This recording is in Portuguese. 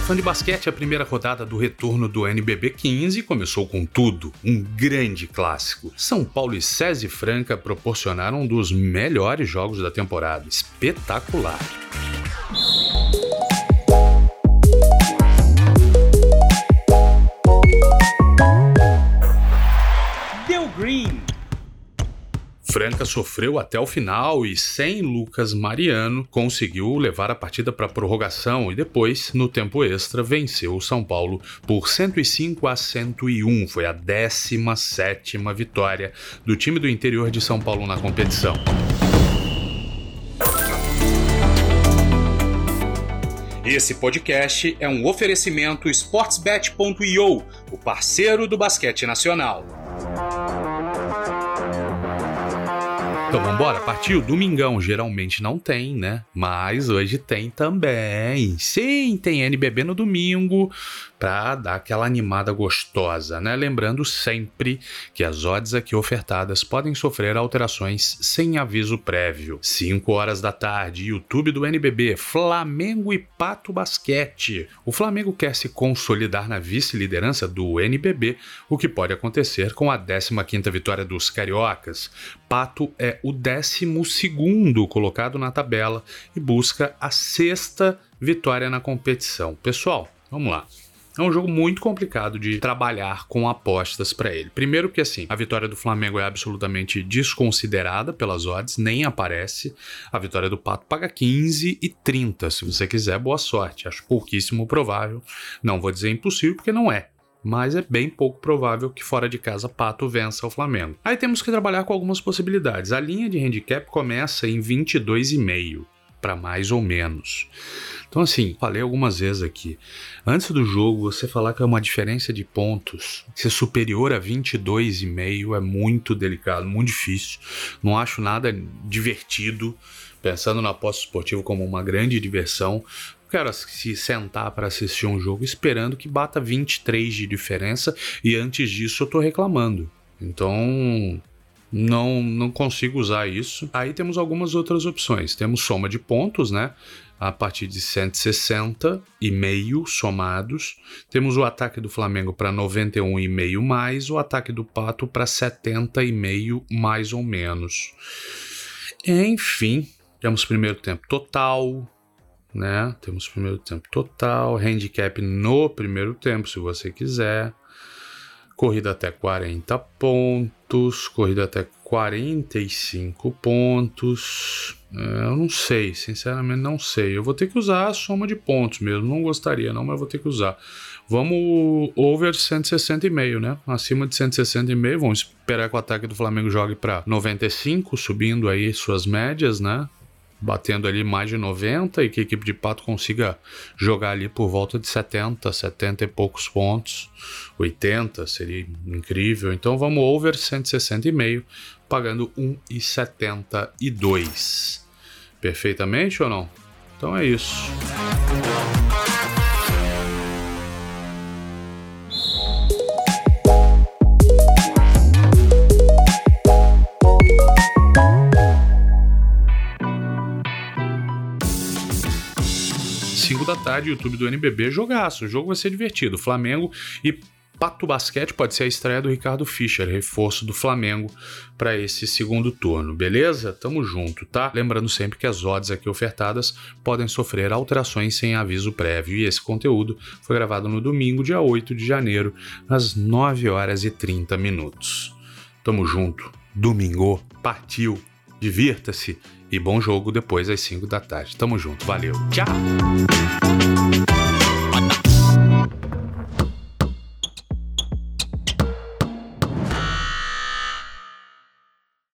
fã de basquete, a primeira rodada do retorno do NBB 15 começou com tudo, um grande clássico. São Paulo e SESI Franca proporcionaram um dos melhores jogos da temporada, espetacular. Franca sofreu até o final e, sem Lucas Mariano, conseguiu levar a partida para prorrogação e depois, no tempo extra, venceu o São Paulo por 105 a 101. Foi a 17 vitória do time do interior de São Paulo na competição. Esse podcast é um oferecimento sportsbet.io, o parceiro do basquete nacional. Então vambora, partiu. Domingão geralmente não tem, né? Mas hoje tem também. Sim, tem NBB no domingo para dar aquela animada gostosa, né? Lembrando sempre que as odds aqui ofertadas podem sofrer alterações sem aviso prévio. 5 horas da tarde, YouTube do NBB, Flamengo e Pato Basquete. O Flamengo quer se consolidar na vice-liderança do NBB, o que pode acontecer com a 15ª vitória dos cariocas. Pato é o 12º colocado na tabela e busca a sexta vitória na competição. Pessoal, vamos lá. É um jogo muito complicado de trabalhar com apostas para ele. Primeiro que assim, a vitória do Flamengo é absolutamente desconsiderada pelas odds, nem aparece. A vitória do Pato paga 15 e 30. Se você quiser, boa sorte. Acho pouquíssimo provável. Não vou dizer impossível porque não é mas é bem pouco provável que fora de casa Pato vença o Flamengo. Aí temos que trabalhar com algumas possibilidades. A linha de handicap começa em 22,5 para mais ou menos. Então, assim, falei algumas vezes aqui. Antes do jogo, você falar que é uma diferença de pontos ser superior a 22,5 é muito delicado, muito difícil. Não acho nada divertido, pensando na aposta esportiva como uma grande diversão. Quero se sentar para assistir um jogo esperando que bata 23 de diferença e antes disso eu tô reclamando. Então, não, não consigo usar isso. Aí temos algumas outras opções. Temos soma de pontos, né? A partir de 160 e meio somados. Temos o ataque do Flamengo para 91,5 mais, o ataque do Pato para 70,5 mais ou menos. Enfim, temos primeiro tempo total, né? Temos primeiro tempo total, handicap no primeiro tempo, se você quiser corrida até 40 pontos, corrida até 45 pontos. É, eu não sei, sinceramente não sei. Eu vou ter que usar a soma de pontos mesmo. Não gostaria, não, mas vou ter que usar. Vamos over 160,5, né? Acima de 160,5. Vamos esperar que o ataque do Flamengo jogue para 95, subindo aí suas médias, né? Batendo ali mais de 90 e que a equipe de Pato consiga jogar ali por volta de 70, 70 e poucos pontos, 80 seria incrível. Então vamos over 160,5, pagando 1,72. Perfeitamente ou não? Então é isso. Da tarde, YouTube do NBB, jogaço. O jogo vai ser divertido. Flamengo e Pato Basquete pode ser a estreia do Ricardo Fischer, reforço do Flamengo para esse segundo turno, beleza? Tamo junto, tá? Lembrando sempre que as odds aqui ofertadas podem sofrer alterações sem aviso prévio e esse conteúdo foi gravado no domingo, dia 8 de janeiro, às 9 horas e 30 minutos. Tamo junto, domingo, partiu, divirta-se e bom jogo depois às 5 da tarde. Tamo junto, valeu, tchau!